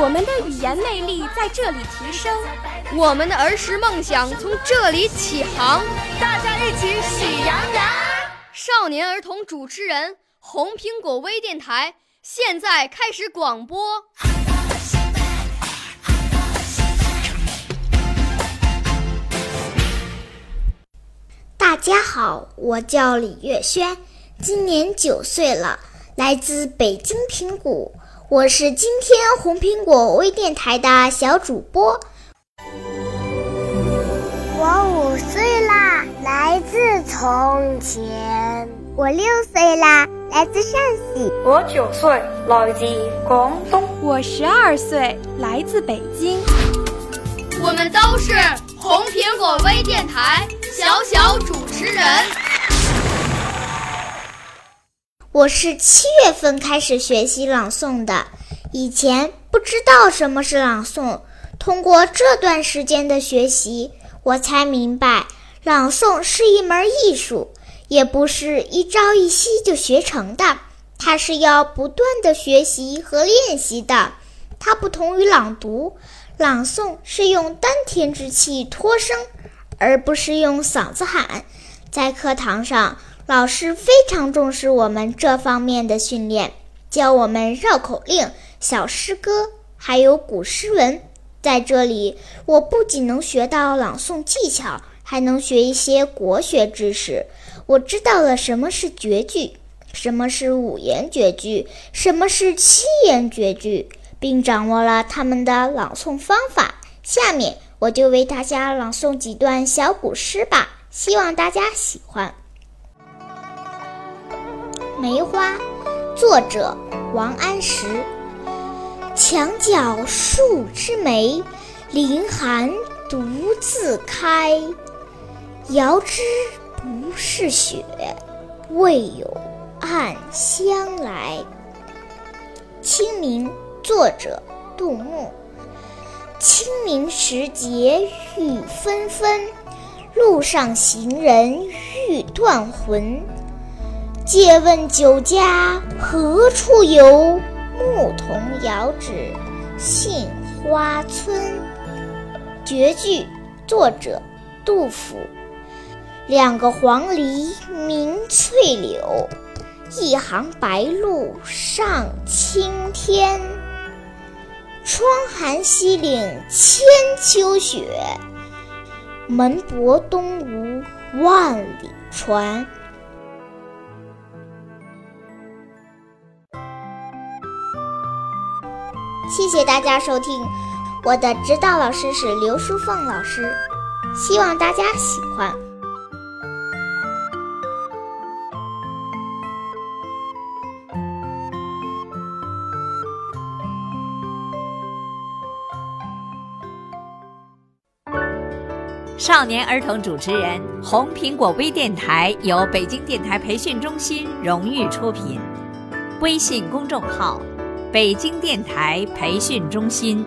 我们的语言魅力在这里提升，我们的儿时梦想从这里起航。大家一起喜羊羊。少年儿童主持人，红苹果微电台。现在开始广播。大家好，我叫李月轩，今年九岁了，来自北京平谷，我是今天红苹果微电台的小主播。我五岁啦，来自从前。我六岁啦。来自陕西，我九岁，来自广东；我十二岁，来自北京。我们都是红苹果微电台小小主持人。我是七月份开始学习朗诵的，以前不知道什么是朗诵，通过这段时间的学习，我才明白，朗诵是一门艺术。也不是一朝一夕就学成的，它是要不断的学习和练习的。它不同于朗读，朗诵是用丹田之气托声，而不是用嗓子喊。在课堂上，老师非常重视我们这方面的训练，教我们绕口令、小诗歌，还有古诗文。在这里，我不仅能学到朗诵技巧，还能学一些国学知识。我知道了什么是绝句，什么是五言绝句，什么是七言绝句，并掌握了他们的朗诵方法。下面我就为大家朗诵几段小古诗吧，希望大家喜欢。《梅花》作者王安石。墙角数枝梅，凌寒独自开。遥知。不是雪，为有暗香来。清明，作者杜牧。清明时节雨纷纷，路上行人欲断魂。借问酒家何处有？牧童遥指杏花村。绝句，作者杜甫。两个黄鹂鸣翠柳，一行白鹭上青天。窗含西岭千秋雪，门泊东吴万里船。谢谢大家收听，我的指导老师是刘淑凤老师，希望大家喜欢。少年儿童主持人，红苹果微电台由北京电台培训中心荣誉出品，微信公众号：北京电台培训中心。